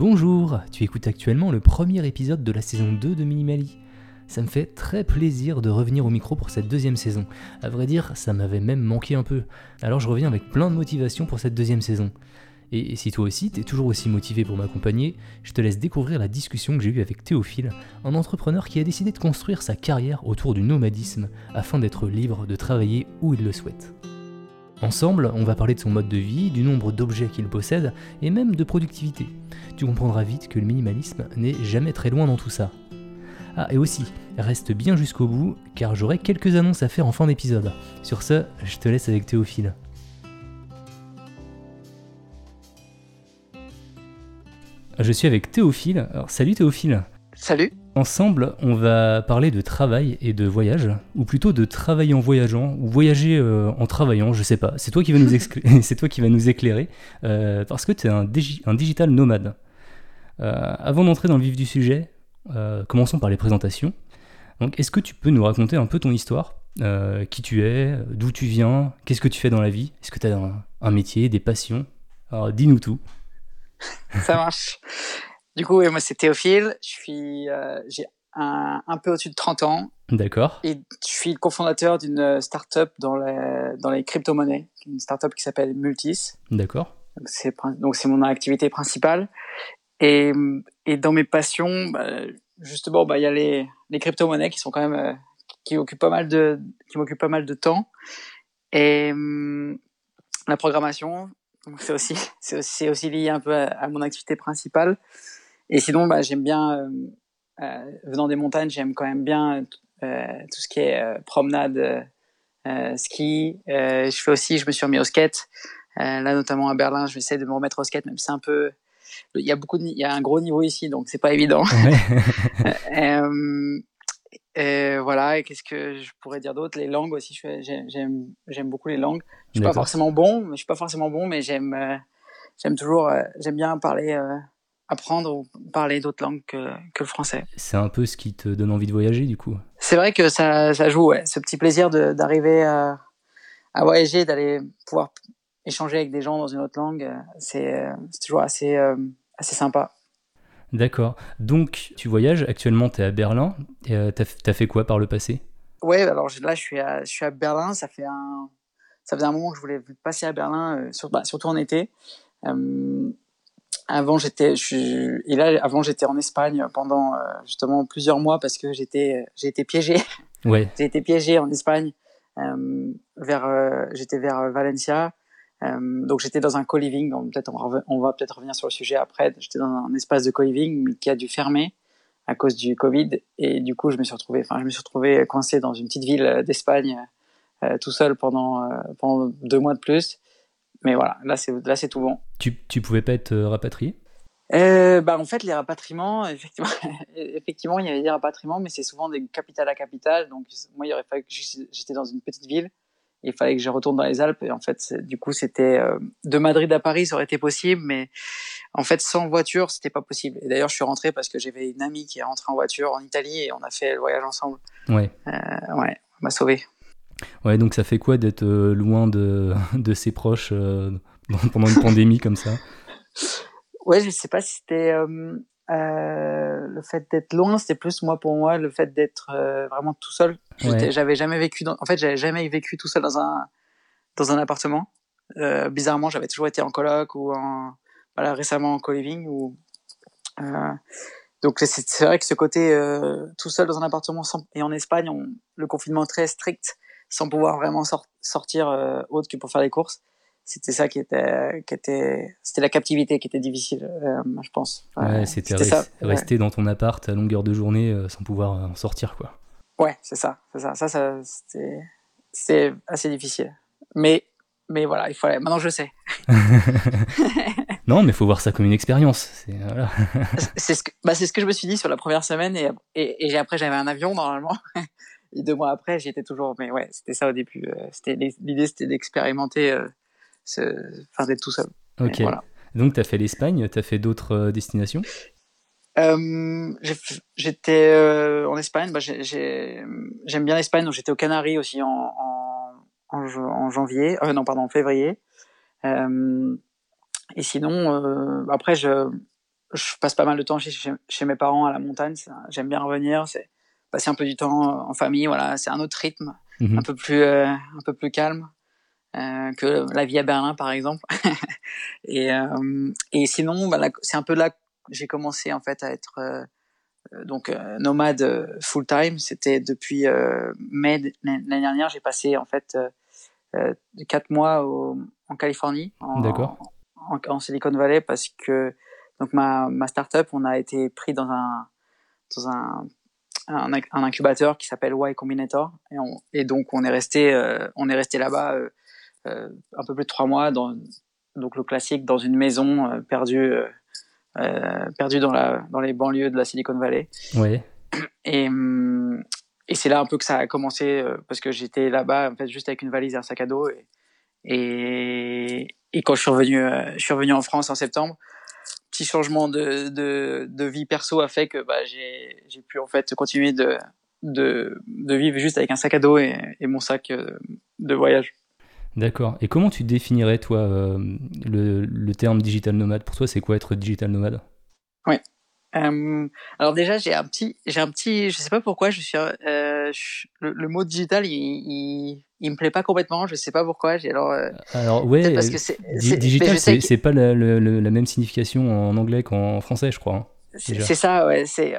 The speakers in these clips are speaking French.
Bonjour, tu écoutes actuellement le premier épisode de la saison 2 de Minimali. Ça me fait très plaisir de revenir au micro pour cette deuxième saison. À vrai dire, ça m'avait même manqué un peu. Alors je reviens avec plein de motivation pour cette deuxième saison. Et si toi aussi t'es toujours aussi motivé pour m'accompagner, je te laisse découvrir la discussion que j'ai eue avec Théophile, un entrepreneur qui a décidé de construire sa carrière autour du nomadisme afin d'être libre de travailler où il le souhaite. Ensemble, on va parler de son mode de vie, du nombre d'objets qu'il possède et même de productivité. Tu comprendras vite que le minimalisme n'est jamais très loin dans tout ça. Ah, et aussi, reste bien jusqu'au bout, car j'aurai quelques annonces à faire en fin d'épisode. Sur ce, je te laisse avec Théophile. Je suis avec Théophile. Salut Théophile. Salut. Ensemble, on va parler de travail et de voyage, ou plutôt de travailler en voyageant, ou voyager euh, en travaillant, je sais pas. C'est toi qui vas nous, c'est toi qui va nous éclairer, euh, parce que tu es un, un, digital nomade. Euh, avant d'entrer dans le vif du sujet, commençons par les présentations. Donc, est-ce que tu peux nous raconter un peu ton histoire Qui tu es D'où tu viens Qu'est-ce que tu fais dans la vie? Est-ce que tu as un, un, métier, des passions? Alors, dis-nous tout. Ça marche. Du coup, moi, c'est Théophile. Je suis, euh, j'ai un, un, peu au-dessus de 30 ans. D'accord. Et je suis le cofondateur d'une start-up dans les, dans les crypto-monnaies, une start-up qui s'appelle Multis. D'accord. Donc, c'est, donc, c'est mon activité principale. Et, et dans mes passions, bah, justement, bah, il y a les, les crypto-monnaies qui sont quand même, euh, qui occupent pas mal de, qui m'occupent pas mal de temps. Et hum, la programmation, donc c'est aussi, c'est aussi, aussi, lié un peu à, à mon activité principale. Et sinon, bah, j'aime bien, euh, euh, venant des montagnes, j'aime quand même bien euh, tout ce qui est promenade, ski. je fais aussi, je me suis remis au skate. là, notamment à Berlin, je vais essayer de me remettre au skate, même si c'est un peu, il y a beaucoup, de, il y a un gros niveau ici, donc c'est pas évident. Ouais. Et voilà, et qu'est-ce que je pourrais dire d'autre? Les langues aussi, j'aime j'aime beaucoup les langues. Je suis pas forcément bon, je suis pas forcément bon, mais j'aime euh, j'aime toujours euh, j'aime bien parler apprendre ou parler d'autres langues que, que le français. C'est un peu ce qui te donne envie de voyager du coup. C'est vrai que ça ça joue ouais, ce petit plaisir d'arriver à, à voyager, d'aller pouvoir échanger avec des gens dans une autre langue, c'est c'est toujours assez assez sympa. D'accord. Donc, tu voyages, actuellement, tu es à Berlin. Euh, tu as, fait quoi par le passé? Ouais, alors là, je suis, à, je suis à Berlin. Ça, fait un, ça faisait un moment que je voulais passer à Berlin, euh, sur, bah, surtout en été. Euh, avant, j'étais, et là, avant, j'étais en Espagne pendant euh, justement plusieurs mois parce que j'étais, j'ai été piégé. Ouais. j'ai été piégé en Espagne. Euh, vers, j'étais vers Valencia. Euh, donc j'étais dans un co-living, peut-être on, on, va peut-être revenir sur le sujet après. J'étais dans un espace de co-living mais qui a dû fermer à cause du Covid et du coup je me suis retrouvé, enfin je me suis retrouvé coincé dans une petite ville d'Espagne euh, tout seul pendant euh, pendant deux mois de plus. Mais voilà, là c'est là c'est tout bon. Tu tu pouvais pas être euh, rapatrié? Euh, bah en fait les rapatriements effectivement effectivement il y avait des rapatriements mais c'est souvent des capitales à capitale. Donc moi il aurait fallu que j'étais dans une petite ville. Il fallait que je retourne dans les Alpes. Et en fait du coup c'était euh, de Madrid à Paris ça aurait été possible. Mais en fait sans voiture c'était pas possible. Et d'ailleurs je suis rentré parce que j'avais une amie qui est rentrée en voiture en Italie et on a fait le voyage ensemble. Ouais. Euh, ouais on m'a sauvé ouais donc ça fait quoi d'être euh, loin de, de ses proches euh, pendant une pandémie comme ça? Ouais je sais pas si c'était euh, euh, le fait d'être loin, c'était plus moi pour moi le fait d'être vraiment tout seul. Ouais. J'avais jamais vécu, dans, en fait, j'avais jamais vécu tout seul dans un dans un appartement. Bizarrement, j'avais toujours été en coloc ou en voilà récemment en co-living ou donc c'est vrai que ce côté tout seul dans un appartement sans, et en Espagne, on, le confinement très strict, sans pouvoir vraiment sor sortir euh, autre que pour faire les courses. C'était ça qui était qui était c'était la captivité qui était difficile euh, je pense. Ouais, c'était res rester ouais. dans ton appart à longueur de journée euh, sans pouvoir en sortir quoi. Ouais c'est ça c'est ça. Ça, ça c'était c'est assez difficile. Mais mais voilà il fallait. Maintenant je sais. Non mais il faut voir ça comme une expérience c'est voilà. ce que bah, ce que je me suis dit sur la première semaine et et, et après j'avais un avion normalement et deux mois après j'étais toujours mais ouais c'était ça au début euh, c'était l'idée c'était d'expérimenter euh, enfin d'être tout seul. Ok. Voilà. Donc tu as fait l'Espagne, tu as fait d'autres euh, destinations? Euh, J'étais euh, en Espagne, bah, j'aime bien l'Espagne, donc j'étais aux Canaries aussi en, en, janvier, euh, non pardon, en février. Et sinon, après je je passe pas mal de temps chez, chez, mes parents à la montagne. J'aime bien revenir, c'est passer un peu du temps en famille. Voilà, c'est un autre rythme, mhm. un peu plus, euh, un peu plus calme euh, que la vie à Berlin, par exemple. et, euh, et sinon, bah, c'est un peu là que j'ai commencé en fait à être euh, donc nomade full time. C'était depuis mai l'année dernière. J'ai passé en fait quatre mois au, en Californie, en, en, en, Silicon Valley, parce que donc ma, ma startup, on a été pris dans un dans un, un, incubateur qui s'appelle Y Combinator et, on, et, donc on est resté euh, on est resté là-bas euh, euh, un peu plus de trois mois dans donc le classique dans une maison perdue perdue dans la dans les banlieues de la Silicon Valley. Oui. Et et c'est là un peu que ça a commencé parce que j'étais là-bas en fait juste avec une valise et un sac à dos et et, et quand je suis revenu je suis revenu en France en septembre petit changement de, de, de, vie perso a fait que bah, j'ai pu en fait continuer de, de, de, vivre juste avec un sac à dos et, et mon sac euh, de voyage. D'accord. Et comment tu définirais, toi, euh, le, le, terme digital nomade? Pour toi, c'est quoi être digital nomade? Oui. Euh, alors déjà, j'ai un petit, j'ai un petit, je sais pas pourquoi, je suis, euh, le, mot digital, il, il, il, me plaît pas complètement. Je sais pas pourquoi. J'ai alors. Euh, alors ouais. Parce que c'est, digital, c'est, pas la, la, la, même signification en anglais qu'en français, je crois. Hein, c'est ça, ouais. C'est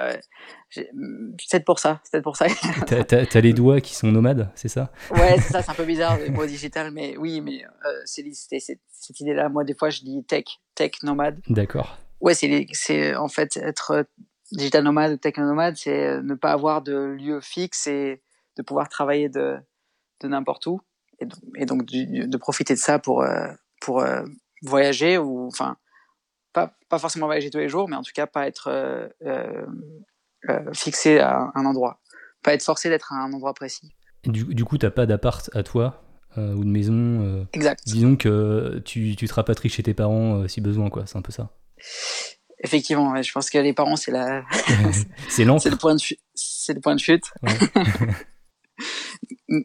peut-être pour ça. C'est pour ça. t'as, as, les doigts qui sont nomades, c'est ça? Ouais, c'est ça. C'est un peu bizarre le mot digital, mais oui, mais c'est, cette, cette idée-là. Moi, des fois, je dis tech, tech nomade. D'accord ouais, c'est, en fait être euh, digital nomade ou techno-nomade, c'est euh, ne pas avoir de lieu fixe et de pouvoir travailler de, de n'importe où. Et donc, de profiter de ça pour, euh, pour voyager ou, enfin, pas, pas forcément voyager tous les jours, mais en tout cas pas être euh, fixé à un endroit. Pas être forcé d'être à un endroit précis. du, du coup, t'as pas d'appart à toi ou de maison Exact. Disons que tu, tu te rapatries chez tes parents si besoin, quoi. C'est un peu ça. Effectivement, je pense que les parents, c'est la. c'est long. c'est le point de chute. C'est le point de chute.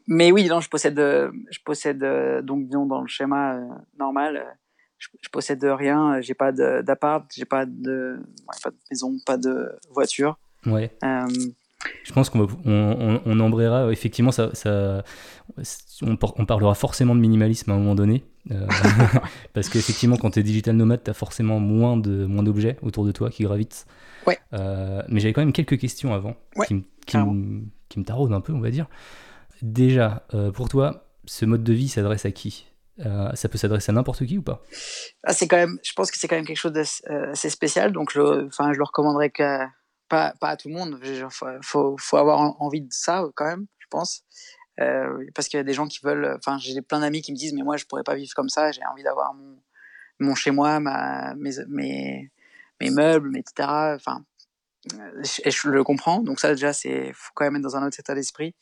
Mais oui, non, je possède, je possède donc disons dans le schéma euh, normal, je, possède rien. J'ai pas d'appart, j'ai pas de, pas de maison, pas de voiture. Ouais. Euh, je pense qu'on on, on, embrayera, effectivement, ça, ça on, parlera forcément de minimalisme à un moment donné. Euh, parce qu'effectivement, quand tu es digital nomade, tu as forcément moins d'objets moins autour de toi qui gravitent. Ouais. Euh, mais j'avais quand même quelques questions avant qui, qui, me taraudent un peu, on va dire. Déjà, euh, pour toi, ce mode de vie s'adresse à qui? Ça peut s'adresser à n'importe qui ou pas? Ah, c'est quand même, Je pense que c'est quand même quelque chose d'assez spécial, donc je, enfin, je le recommanderais que pas, pas à tout le monde. Il faut, faut, avoir envie de ça quand même, je pense. Euh, parce qu'il y a des gens qui veulent. Enfin, j'ai plein d'amis qui me disent, mais moi, je pourrais pas vivre comme ça. J'ai envie d'avoir mon, mon chez moi, ma, mes, mes, mes meubles, etc. Enfin, et je le comprends. Donc ça, déjà, c'est faut quand même être dans un autre état d'esprit.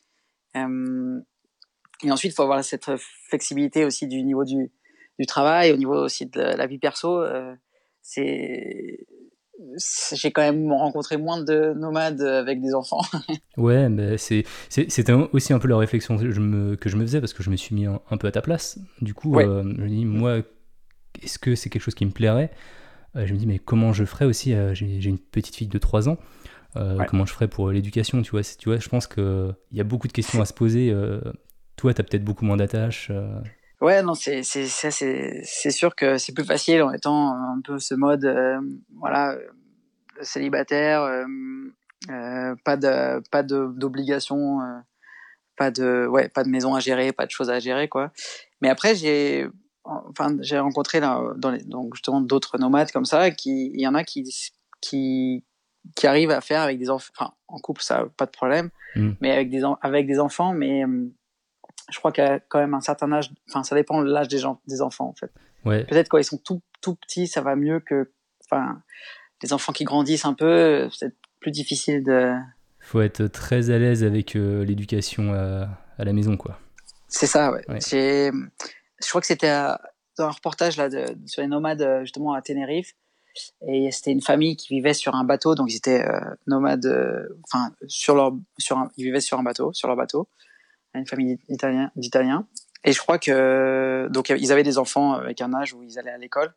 Euh, et ensuite, il faut avoir cette flexibilité aussi du niveau du, du travail, au niveau aussi de la vie perso. Euh, c'est j'ai quand même rencontré moins de nomades avec des enfants. ouais, mais c'est, c'était aussi un peu la réflexion que je, me, que je me faisais parce que je me suis mis un, peu à ta place. Du coup, euh, je me dis, moi, est-ce que c'est quelque chose qui me plairait? Euh, Je me dis, mais comment je ferais aussi euh, j'ai, une petite fille de 3 ans. Comment je ferais pour l'éducation tu vois, tu vois, je pense qu'il y a beaucoup de questions à se poser. toi, tu as peut-être beaucoup moins d'attaches. Ouais, non, c'est c'est c'est sûr que c'est plus facile en étant un peu ce mode euh, voilà euh, célibataire, euh, euh, pas de pas d'obligation, pas de ouais pas de maison à gérer, pas de choses à gérer quoi. Mais après j'ai enfin j'ai rencontré là dans les, donc justement d'autres nomades comme ça qui il y en a qui qui qui arrivent à faire avec des enfants enfin en couple ça pas de problème mmh. mais avec des avec des enfants mais je crois qu'à quand même un certain âge, enfin ça dépend de l'âge des, gens, des enfants en fait. Ouais. Peut-être quand ils sont tout, tout petits, ça va mieux que, enfin, les enfants qui grandissent un peu, c'est plus difficile de. Faut être très à l'aise avec euh, l'éducation à, à, la maison, quoi. C'est ça, ouais. Je crois que c'était dans un reportage là de, sur les nomades euh, justement à Tenerife, et c'était une famille qui vivait sur un bateau, donc ils étaient euh, nomades, enfin sur leur, sur un, ils vivaient sur un bateau, sur leur bateau une famille d'Italiens. Et je crois que donc ils avaient des enfants avec un âge où ils allaient à l'école.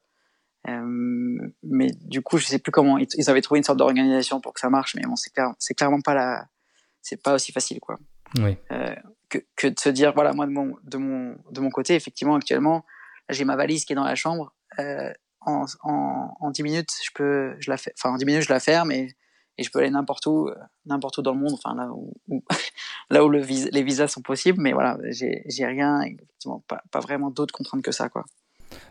mais du coup, je sais plus comment ils avaient trouvé une sorte d'organisation pour que ça marche, mais bon, c'est clair, c'est clairement pas la, c'est pas aussi facile, quoi. que, que de se dire, voilà, moi de mon, de mon, de mon côté, effectivement, actuellement, j'ai ma valise qui est dans la chambre. en, en, en 10 minutes, je peux, je la fais, enfin, en 10 minutes, je la ferme et et je peux aller n'importe où, euh, n'importe où dans le monde, enfin là où, là où le les visas sont possibles, mais voilà, j'ai rien, effectivement, pas, pas vraiment d'autres contraintes que ça, quoi.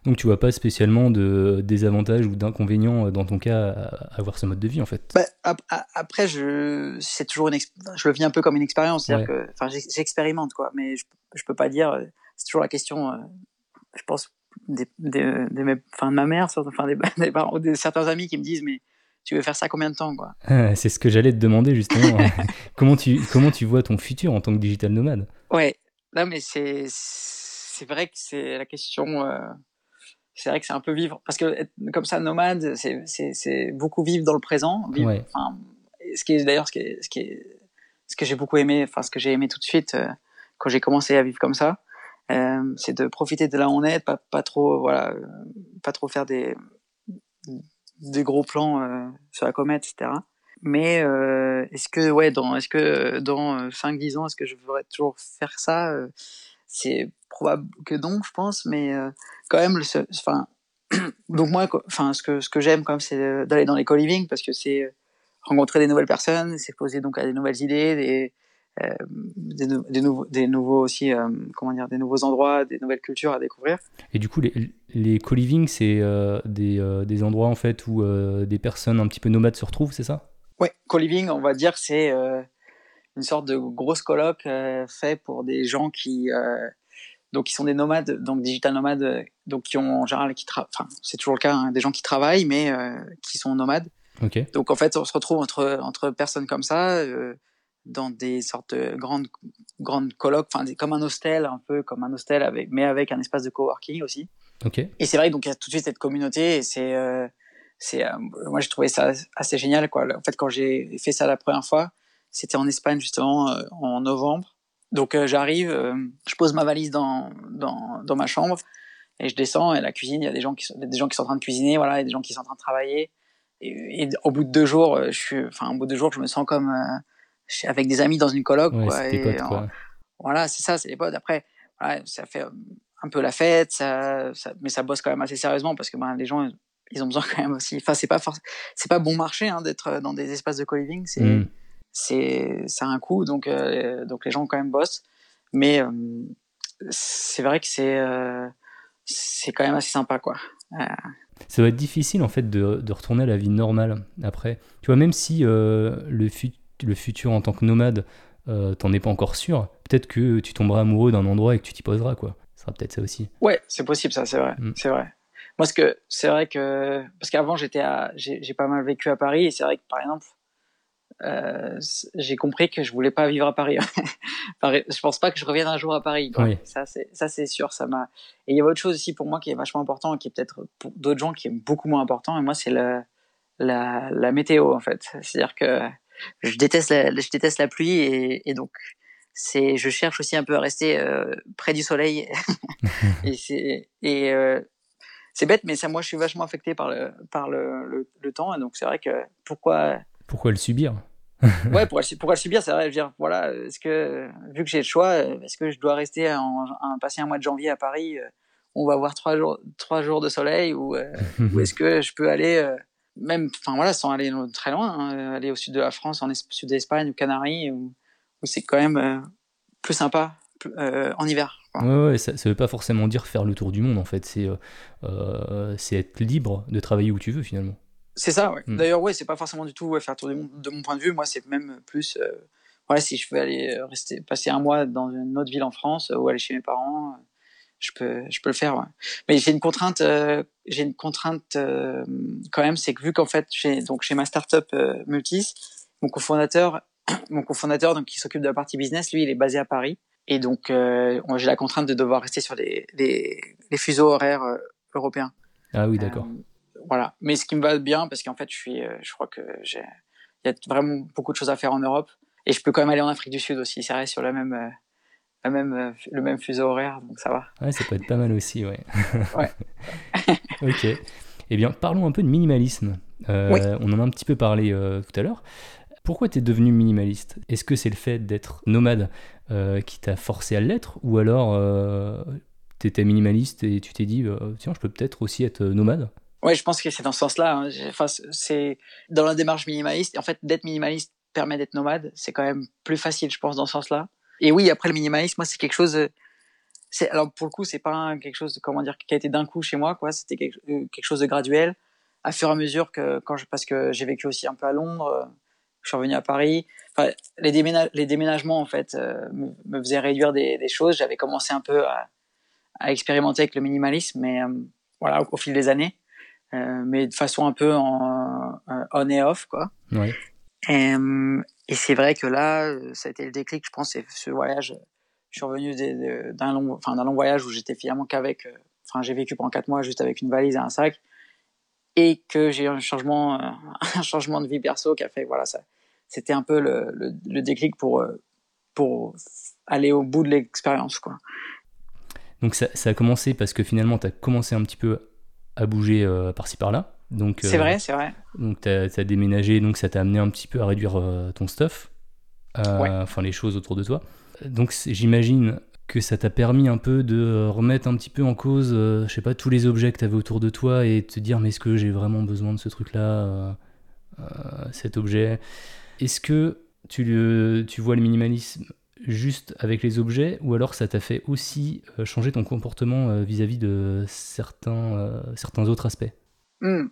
Donc tu vois pas spécialement de désavantages ou d'inconvénients euh, dans ton cas à avoir ce mode de vie en fait? Bah, après je c'est toujours une je le vis un peu comme une expérience, c'est-à-dire que enfin j'expérimente quoi, mais je, je peux pas dire c'est toujours la question je pense des, des, de ma mère, enfin des, des, parents, de certains amis qui me disent mais tu veux faire ça combien de temps quoi? Ah, C'est ce que j'allais te demander justement. comment, tu, comment tu vois ton futur en tant que digital nomade? Ouais, là mais c'est c'est vrai que c'est la question. Euh, c'est vrai que c'est un peu vivre parce que comme ça nomade, c'est beaucoup vivre dans le présent. Vivre, ce qui est d'ailleurs ce qui est, ce qui est ce que j'ai beaucoup aimé, enfin ce que j'ai aimé tout de suite euh, quand j'ai commencé à vivre comme ça, euh, c'est de profiter de là où on est, pas, pas trop voilà, pas trop faire des des gros plans euh, sur la comète, etc. Mais euh, est-ce que ouais, dans est-ce que dans 5-10 ans, est-ce que je voudrais toujours faire ça euh, C'est probable que non, je pense, mais quand même, enfin, donc moi, enfin, ce que ce que j'aime quand même, c'est d'aller dans les co-living parce que c'est rencontrer des nouvelles personnes, c'est poser donc à des nouvelles idées, des euh, des, des, nouveaux, des nouveaux aussi, euh, comment dire, des nouveaux endroits, des nouvelles cultures à découvrir. Et du coup, les, les co-living, c'est euh, des, des, endroits en fait où des personnes un petit peu nomades se retrouvent, c'est ça? Ouais, co-living, on va dire, c'est une sorte de grosse colloque fait pour des gens qui donc qui sont des nomades, donc digital nomades, donc qui ont en général qui enfin c'est toujours le cas, hein, des gens qui travaillent mais qui sont nomades. Okay. Donc en fait on se retrouve entre entre personnes comme ça, dans des sortes de grandes grandes colloques, enfin comme un hostel un peu comme un hostel avec mais avec un espace de coworking aussi. Et c'est vrai donc il y a tout de suite cette communauté et c'est euh, c'est euh, moi j'ai trouvé ça assez génial quoi. En fait quand j'ai fait ça la première fois, c'était en Espagne justement euh, en novembre. Donc j'arrive, je pose ma valise dans, dans dans ma chambre et je descends et la cuisine il y a des gens qui sont des gens qui sont en train de cuisiner voilà, il y a des gens qui sont en train de travailler. Et, et, au bout de deux jours, je suis, enfin, au bout de deux jours, je me sens comme, avec des amis dans une coloc. quoi, et, potes, quoi. voilà, c'est ça, c'est les potes. Après, voilà, ça fait euh, un peu la fête, ça, ça, mais ça bosse quand même assez sérieusement parce que ben, les gens, ils ont besoin quand même aussi. Enfin, c'est pas c'est pas bon marché hein, d'être dans des espaces de co-living. C'est, mm. c'est, ça a un coût, donc, euh, donc les gens quand même bossent. Mais euh, c'est vrai que c'est, c'est quand même assez sympa, quoi. Ça va être difficile en fait de, de, retourner à la vie normale après. Tu vois, même si le futur le futur en tant que nomade, euh, t'en es pas encore sûr, peut-être que tu tomberas amoureux d'un endroit et que tu t'y poseras, quoi. Ce sera peut-être ça aussi. Ouais, c'est possible, ça, c'est vrai. Mm. C'est vrai. Moi, ce que c'est vrai que parce qu'avant j'étais à, j'ai pas mal vécu à Paris et c'est vrai que par exemple, euh, j'ai compris que je voulais pas vivre à Paris. je pense pas que je revienne un jour à Paris. Oui. Ça, c'est ça, c'est sûr. Ça m'a. Et il y a autre chose aussi pour moi qui est vachement important et qui est peut-être pour d'autres gens qui est beaucoup moins important. Et moi, c'est la, la météo en fait. C'est-à-dire que je déteste la, je déteste la pluie et, et donc c'est, je cherche aussi un peu à rester euh, près du soleil. et c'est, et euh, c'est bête, mais ça, moi, je suis vachement affecté par le, par le, le, temps. Et donc, c'est vrai que pourquoi. Pourquoi le subir? Ouais, pourquoi, pourquoi le subir C'est vrai, je veux dire, voilà, est-ce que, vu que j'ai le choix, est-ce que je dois rester en, passer un mois de janvier à Paris où on va avoir trois jours, trois jours de soleil ou, ou est-ce que je peux aller même, enfin voilà, sans aller très loin, hein, aller au sud de la France, en sud d'Espagne, ou Canaries, où, c'est quand même euh, plus sympa euh, en hiver. Ouais, ouais, ça, ne veut pas forcément dire faire le tour du monde en fait, c'est euh, être libre de travailler où tu veux finalement. C'est ça, ouais. Mm. D'ailleurs, ouais, c'est pas forcément du tout faire le tour du monde de mon point de vue. Moi, c'est même plus, voilà, si je veux aller rester, passer un mois dans une autre ville en France ou aller chez mes parents, je peux, je peux le faire. Ouais. Mais j'ai une contrainte, euh, j'ai une contrainte euh, quand même, c'est que vu qu'en fait, j'ai donc chez ma startup euh, Multis, mon cofondateur, mon cofondateur donc qui s'occupe de la partie business, lui, il est basé à Paris, et donc euh, j'ai la contrainte de devoir rester sur les, les, les fuseaux horaires européens. Ah oui, d'accord. voilà. Mais ce qui me va bien, parce qu'en fait, je suis, je crois que j'ai, il y a vraiment beaucoup de choses à faire en Europe, et je peux quand même aller en Afrique du Sud aussi. Ça reste sur la même même, euh, le même fuseau horaire, donc ça va. Ouais, ça peut être pas mal aussi, ouais. ouais. ok. Eh bien, parlons un peu de minimalisme. On en a un petit peu parlé tout à l'heure. Pourquoi tu es devenu minimaliste? Est-ce que c'est le fait d'être nomade qui t'a forcé à l'être? Ou alors tu étais minimaliste et tu t'es dit, tiens, je peux peut-être aussi être nomade? Ouais, je pense que c'est dans ce sens-là. Hein. Enfin, c'est dans la démarche minimaliste. En fait, d'être minimaliste permet d'être nomade. C'est quand même plus facile, je pense, dans ce sens-là. Et oui, après le minimalisme, moi, c'est quelque chose. Euh, c'est alors pour le coup, c'est pas quelque chose, comment dire, qui a été d'un coup chez moi, quoi. C'était quelque, euh, quelque, chose de graduel, à fur et à mesure que quand je, parce que j'ai vécu aussi un peu à Londres, euh, je suis revenu à Paris. Enfin, les, déménagements, en fait me, faisaient réduire des, choses. J'avais commencé un peu à, expérimenter avec le minimalisme, mais voilà, au, fil des années. Mais de façon un peu en, on et off, quoi. Oui. Et, c'est vrai que là, ça a été le déclic, je pense, c'est ce voyage. Je suis revenu d'un long, enfin, long voyage où j'étais finalement qu'avec, euh, enfin, j'ai vécu pendant quatre mois juste avec une valise et un sac, et que j'ai eu un changement, euh, un changement de vie perso qui a fait, voilà, c'était un peu le, le, déclic pour, pour aller au bout de l'expérience, quoi. Donc ça, a commencé parce que finalement, tu as commencé un petit peu à bouger euh, par-ci par-là. Donc, c'est euh, vrai, c'est vrai. Donc, tu as, déménagé, donc ça t'a amené un petit peu à réduire euh, ton stuff, enfin les choses autour de toi. Donc, j'imagine que ça t'a permis un peu de remettre un petit peu en cause, je sais pas, tous les objets que tu avais autour de toi et te dire, mais est-ce que j'ai vraiment besoin de ce truc-là, cet objet? Est-ce que tu, tu vois le minimalisme juste avec les objets ou alors ça t'a fait aussi euh, changer ton comportement euh, vis-à-vis de certains, euh, certains autres aspects? Hmm.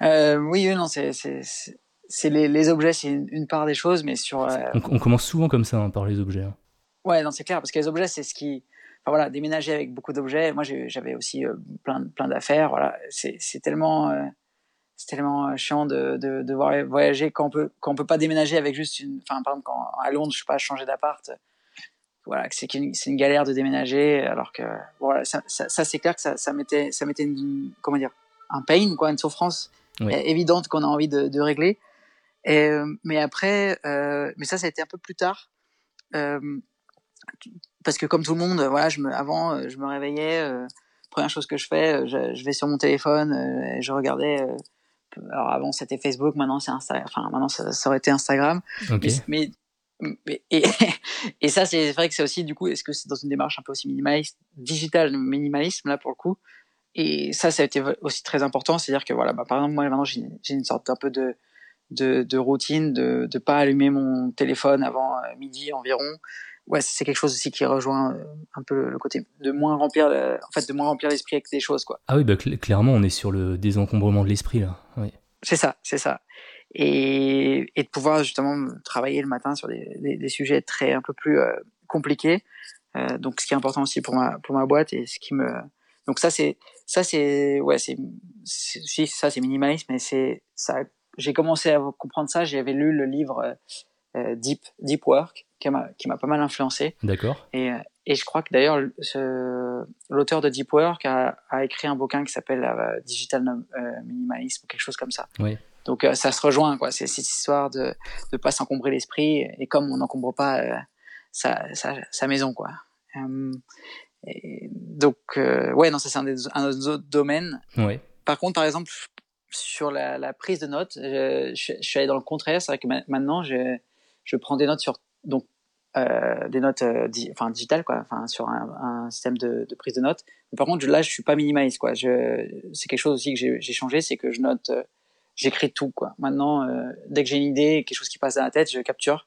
Oui, non, c'est, c'est, les, les, objets, c'est une, part des choses, mais sur. On, commence souvent comme ça hein, par les objets. Hein. Ouais, non, c'est clair, parce que les objets, c'est ce qui. Enfin voilà, déménager avec beaucoup d'objets. Moi, j'avais aussi plein, plein d'affaires. Voilà, c'est, tellement c'est tellement euh, chiant de, de, de, voyager quand on peut quand on peut pas déménager avec juste une enfin par exemple quand à Londres je sais pas changer d'appart voilà c'est une, c'est une galère de déménager alors que voilà ça, ça, c'est clair que ça, ça mettait ça mettait une, comment dire un pain quoi une souffrance évidente qu'on a envie de, de régler et, euh, mais après euh, mais ça ça a été un peu plus tard euh, parce que comme tout le monde voilà je me avant je me réveillais première chose que je fais je, je vais sur mon téléphone et je regardais alors avant c'était Facebook, maintenant c'est Instagram. Enfin maintenant ça, aurait été Instagram. Mais, mais, et, et, ça c'est vrai que c'est aussi du coup est-ce que c'est dans une démarche un peu aussi minimaliste, digital minimalisme là pour le coup. Et ça ça a été aussi très important, c'est-à-dire que voilà, bah, par exemple moi maintenant j'ai une sorte un peu de de, de routine de de pas allumer mon téléphone avant euh, midi environ ouais, c'est quelque chose aussi qui rejoint euh, un peu le côté de moins remplir, en fait, de moins remplir l'esprit avec des choses, quoi. Ah oui, bah, clairement, on est sur le désencombrement de l'esprit là. Oui. C'est ça, c'est ça. Et, et, de pouvoir justement travailler le matin sur des, des, sujets très un peu plus euh, compliqués. Euh, donc, ce qui est important aussi pour ma pour ma boîte et ce qui me donc ça c'est ça c'est ouais c'est si ça c'est minimalisme mais c'est ça j'ai commencé à comprendre ça j'avais lu le livre euh, Deep Deep Work qui m'a pas mal influencé. D'accord. Et, et je crois que d'ailleurs l'auteur de Deep Work a, a, écrit un bouquin qui s'appelle euh, Digital euh, Minimalism ou quelque chose comme ça. Oui. Donc euh, ça se rejoint quoi. C'est cette histoire de ne pas s'encombrer l'esprit et comme on n'encombre pas sa, sa, sa, maison quoi. Et donc ouais non ça c'est un, des, un autres domaines. Ouais. Par contre par exemple sur la, la prise de notes, je, je, je, suis allé dans le contraire. C'est vrai que maintenant je, je prends des notes sur donc euh, des notes euh, enfin digitales quoi enfin sur un, un système de, de, prise de notes mais par contre là je suis pas minimaliste quoi c'est quelque chose aussi que j'ai changé c'est que je note euh, j'écris tout quoi maintenant euh, dès que j'ai une idée quelque chose qui passe dans la tête je capture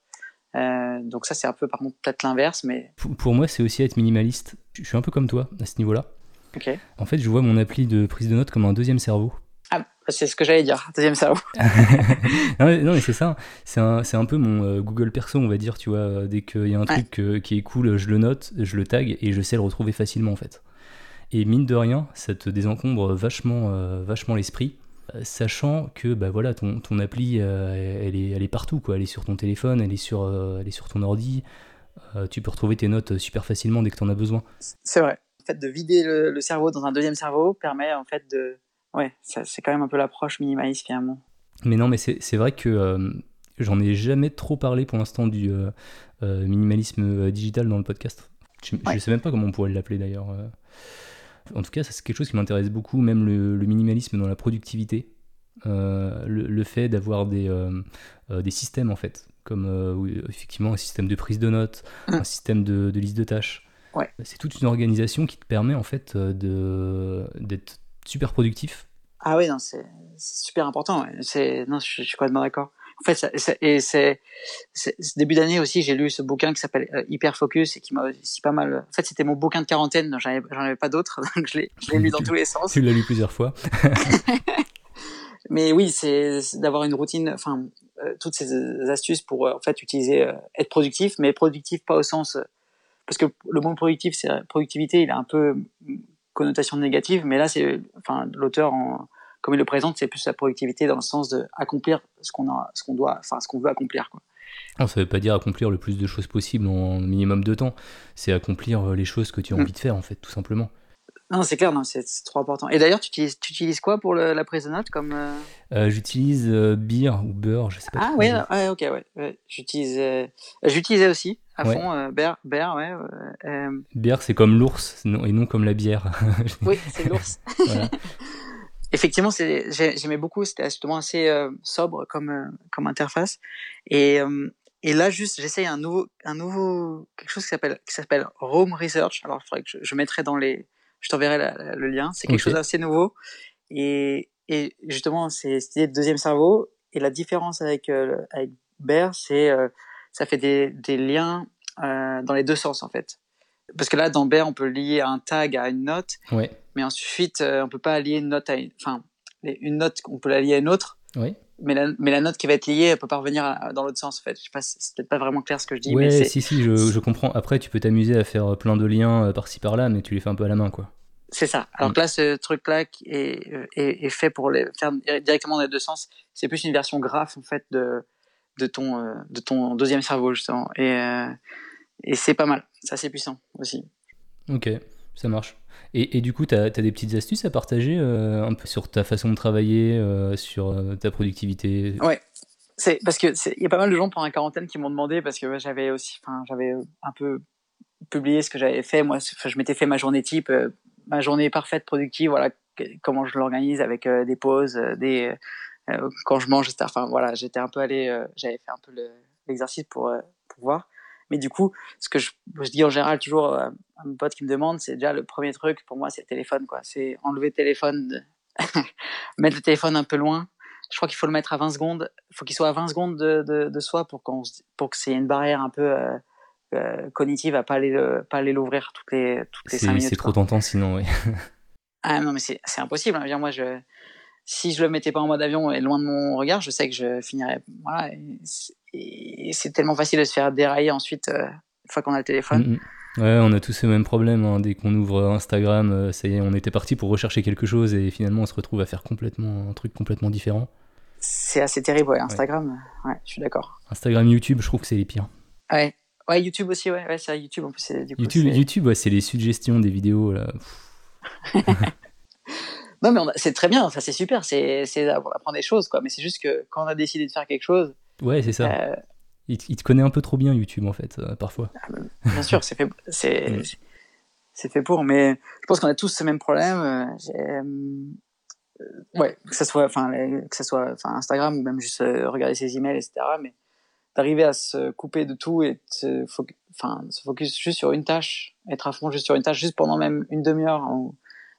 euh, donc ça c'est un peu par contre peut-être l'inverse mais pour, pour moi c'est aussi être minimaliste je suis un peu comme toi à ce niveau là ok en fait je vois mon appli de prise de notes comme un deuxième cerveau ah, c'est ce que j'allais dire, deuxième cerveau. non, mais, c'est ça. C'est un, un, peu mon euh, Google perso, on va dire, tu vois. Dès qu'il y a un truc euh, qui est cool, je le note, je le tag et je sais le retrouver facilement, en fait. Et mine de rien, ça te désencombre vachement, euh, vachement l'esprit, sachant que bah, voilà, ton, ton appli, elle, est, elle est partout, quoi. Elle est sur ton téléphone, elle est sur, elle est sur ton ordi. tu peux retrouver tes notes super facilement dès que tu en as besoin. C'est vrai. En fait, de vider le, le cerveau dans un deuxième cerveau permet en fait de ouais, c'est quand même un peu l'approche minimaliste finalement. Mais non, mais c'est vrai que euh, j'en ai jamais trop parlé pour l'instant du euh, euh, minimalisme digital dans le podcast. Je, ne sais même pas comment on pourrait l'appeler d'ailleurs. En tout cas, ça, c'est quelque chose qui m'intéresse beaucoup, même le, minimalisme dans la productivité. le, fait d'avoir des, des systèmes, en fait, comme effectivement un système de prise de notes, mmh. un système de, de, liste de tâches. Ouais. C'est toute une organisation qui te permet, en fait, de, d'être super productif. Ah oui, non, c'est, super important. C'est, non, je, suis complètement d'accord. En fait, et c'est, ce début d'année aussi, j'ai lu ce bouquin qui s'appelle euh, Hyper Focus et qui m'a aussi pas mal. En fait, c'était mon bouquin de quarantaine, donc j'en avais, pas d'autres, donc je l'ai, lu dans tous les sens. Tu l'as lu plusieurs fois. Mais oui, c'est d'avoir une routine, enfin, euh, toutes ces astuces pour euh, en fait utiliser, être productif, mais productif pas au sens, parce que le mot productif, c'est productivité, il a un peu connotation négative, mais là, c'est, enfin, l'auteur comme il le présente, c'est plus la productivité dans le sens de accomplir ce qu'on a, ce qu'on doit, enfin ce qu'on veut accomplir. Quoi. Non, ça veut pas dire accomplir le plus de choses possible en minimum de temps. C'est accomplir euh, les choses que tu as envie de faire, en fait, tout simplement. Non, c'est clair, c'est, trop important. Et d'ailleurs, tu utilises, tu utilises quoi pour la prise de notes comme euh? Euh, J'utilise beer ou beurre, je sais pas. Ah oui, ouais, ok, ouais. J'utilise, j'utilisais aussi à fond beer, beer, ouais. Beer, c'est comme l'ours et non comme la bière. oui, c'est l'ours. voilà effectivement, j'aimais beaucoup. C'était justement assez euh, sobre comme euh, comme interface. Et euh, et là, juste, j'essaye un nouveau un nouveau quelque chose qui s'appelle qui s'appelle Roam Research. Alors, il faudrait que je, mettrai dans les, je t'enverrai le lien. C'est quelque chose d'assez nouveau. Et et justement, c'est cette idée de deuxième cerveau. Et la différence avec avec Bear, c'est ça fait des des liens dans les deux sens en fait. Parce que là, dans Bear, on peut lier un tag à une note. Ouais mais ensuite euh, on peut pas lier une note à une, enfin une note on peut la lier à une autre. Oui. Mais la, mais la note qui va être liée, elle peut pas revenir dans l'autre sens. En fait, je sais pas, c'est peut-être pas vraiment clair ce que je dis. Mais si si, je, je, comprends. Après, tu peux t'amuser à faire plein de liens euh, par-ci par-là, mais tu les fais un peu à la main, quoi. C'est ça. Alors mm. que là, ce truc-là est, est, est, fait pour les faire directement dans les deux sens. C'est plus une version graphe en fait de de ton euh, de ton deuxième cerveau justement. Et et c'est pas mal. C'est assez puissant aussi. Ok, ça marche. Et, du coup, tu as, des petites astuces à partager euh, un peu sur ta façon de travailler, euh, sur euh, ta productivité? Ouais, c'est parce que il y a pas mal de gens pendant la quarantaine qui m'ont demandé parce que j'avais aussi, enfin, j'avais un peu publié ce que j'avais fait. Moi, je m'étais fait ma journée type, ma journée parfaite, productive. Voilà, comment je l'organise avec des pauses, des quand je mange, etc. Enfin, voilà, j'étais un peu allé, j'avais fait un peu l'exercice pour pour voir. Mais du coup, ce que je, dis en général toujours mes potes qui me demandent, c'est déjà le premier truc pour moi, c'est le téléphone. quoi. C'est enlever le téléphone, mettre le téléphone un peu loin. Je crois qu'il faut le mettre à 20 secondes. Il faut qu'il soit à 20 secondes de, de, soi pour, qu'on, pour que c'est une barrière un peu euh, euh, cognitive à pas aller, pas aller l'ouvrir toutes les, toutes les 5 minutes. C'est trop tentant sinon, oui. ah non, mais c'est, c'est impossible. Hein. Moi, je, si je le mettais pas en mode avion et loin de mon regard, je sais que je finirais. Voilà, et c'est tellement facile de se faire dérailler ensuite euh, une fois qu'on a le téléphone. Mm, mm. Ouais, on a tous ces mêmes problèmes. Hein. Dès qu'on ouvre Instagram, euh, ça y est, on était parti pour rechercher quelque chose et finalement on se retrouve à faire complètement un truc complètement différent. C'est assez terrible, ouais. Instagram, ouais, je suis d'accord. Instagram, YouTube, je trouve que c'est les pires. Ouais, ouais, YouTube aussi, ouais, ouais c'est YouTube en plus. Du coup, YouTube, YouTube, ouais, c'est les suggestions des vidéos là. non, mais c'est très bien, ça c'est super, c'est apprendre des choses, quoi. Mais c'est juste que quand on a décidé de faire quelque chose, Ouais, c'est ça. Euh, il, te connaît un peu trop bien, YouTube, en fait, euh, parfois. Ah, bien sûr, c'est fait, c'est, c'est fait pour, mais je pense qu'on a tous ce même problème. Euh, ouais, que ce soit, enfin, que ce soit, enfin, Instagram ou même juste regarder ses emails, etc. Mais d'arriver à se couper de tout et se, enfin, se focus juste sur une tâche, être à fond juste sur une tâche, juste pendant même une demi-heure. En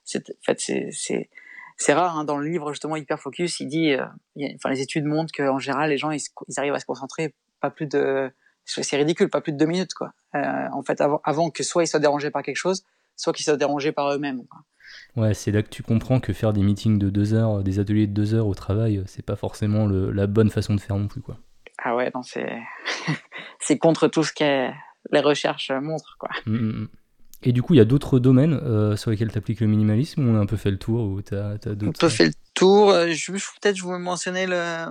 fait, c'est, c'est, c'est rare hein, dans le livre justement hyper focus il dit euh, enfin les études montrent qu'en général les gens ils, arrivent à se concentrer pas plus de c'est ridicule pas plus de deux minutes quoi euh, en fait avant, avant que soit ils soient dérangés par quelque chose soit qu'ils soient dérangés par eux-mêmes ouais c'est là que tu comprends que faire des meetings de deux heures des ateliers de deux heures au travail c'est pas forcément le, la bonne façon de faire non plus quoi ah ouais non c'est c'est contre tout ce que les recherches montrent quoi mmh, mmh, mmh. Et du coup, il y a d'autres domaines euh, sur lesquels tu appliques le minimalisme ou on a un peu fait le tour ou as, as On a un peu fait le tour. Euh, je, Peut-être je voulais mentionner le,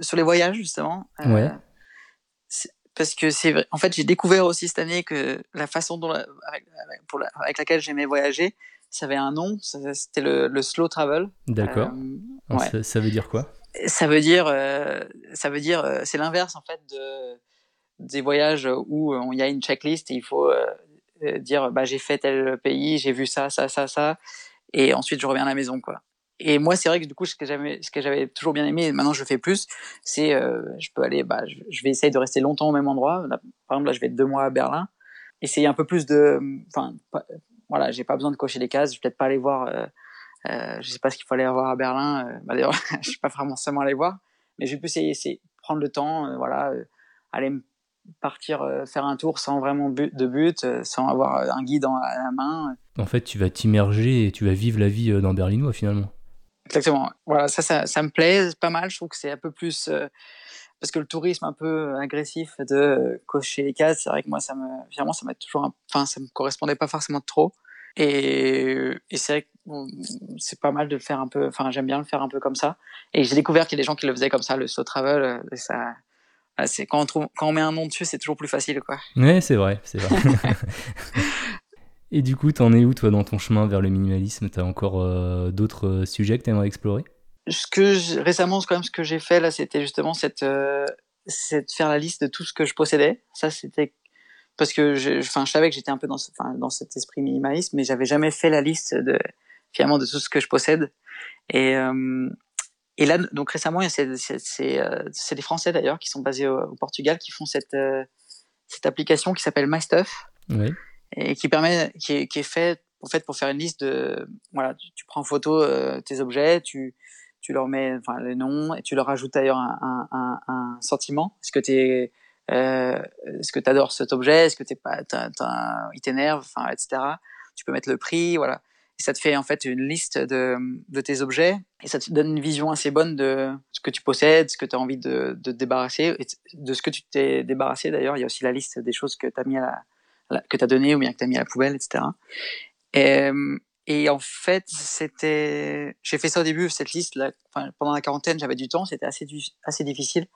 sur les voyages, justement. Euh, ouais. Parce que c'est vrai. En fait, j'ai découvert aussi cette année que la façon dont avec, pour avec, laquelle j'aimais voyager, ça avait un nom. C'était le, le, slow travel. D'accord. ouais. ça, veut dire quoi? Ça veut dire, ça veut dire, c'est l'inverse en fait de des voyages où il y a une checklist et il faut dire bah j'ai fait tel pays, j'ai vu ça, ça, ça, ça, et ensuite je reviens à la maison quoi. Et moi, c'est vrai que du coup, ce que j'avais, toujours bien aimé, et maintenant je le fais plus, c'est, euh, je peux aller, bah, je, vais essayer de rester longtemps au même endroit. par exemple, là, je vais être deux mois à Berlin. Essayer un peu plus de, enfin, voilà, j'ai pas besoin de cocher les cases. Je vais peut-être pas aller voir, euh, euh, je sais pas ce qu'il faut aller voir à Berlin. Euh, bah, d'ailleurs, je suis pas vraiment seulement aller voir, mais je vais plus essayer, prendre le temps, euh, voilà, aller partir faire un tour sans vraiment but, de but, sans avoir un guide à la main. En fait, tu vas t'immerger et tu vas vivre la vie dans Berlinois finalement. Exactement. Voilà, ça, ça, ça, me plaît pas mal. Je trouve que c'est un peu plus euh, parce que le tourisme un peu agressif de cocher les cases, c'est vrai que moi, ça me, finalement, ça m'a toujours, enfin, ça me correspondait pas forcément trop. Et, et c'est vrai que c'est pas mal de le faire un peu. Enfin, j'aime bien le faire un peu comme ça. Et j'ai découvert qu'il y a des gens qui le faisaient comme ça, le slow travel. Euh, ça, c'est quand on trouve, quand on met un nom dessus, c'est toujours plus facile, quoi. Ouais, c'est vrai, c'est vrai. Et du coup, t'en es où, toi, dans ton chemin vers le minimalisme? T'as encore euh, d'autres euh, sujets que t'aimerais explorer? Ce que récemment, quand même, ce que j'ai fait là, c'était justement cette, euh, cette faire la liste de tout ce que je possédais. Ça, c'était parce que je, enfin, je savais que j'étais un peu dans, ce, enfin, dans cet esprit minimaliste, mais j'avais jamais fait la liste de finalement de tout ce que je possède. Et et là, donc récemment, c'est c'est des Français d'ailleurs qui sont basés au, Portugal qui font cette cette application qui s'appelle My Stuff. Oui et qui permet, qui est, qui est fait en fait pour faire une liste de, voilà, tu, prends en photo euh, tes objets, tu, tu leur mets, enfin les noms et tu leur ajoutes d'ailleurs un, un, un, sentiment. Est-ce que tu euh, est-ce que tu adores cet objet, est-ce que t'es pas, il t'énerve, enfin etc. Tu peux mettre le prix, voilà. Et ça te fait en fait une liste de, de tes objets et ça te donne une vision assez bonne de ce que tu possèdes, ce que tu as envie de, de te débarrasser, de ce que tu t'es débarrassé d'ailleurs. Il y a aussi la liste des choses que tu as mis à la, que tu as donné ou bien que tu as mis à la poubelle, etc. Et, et en fait, c'était, j'ai fait ça au début, cette liste, là, enfin, pendant la quarantaine, j'avais du temps, c'était assez, assez difficile.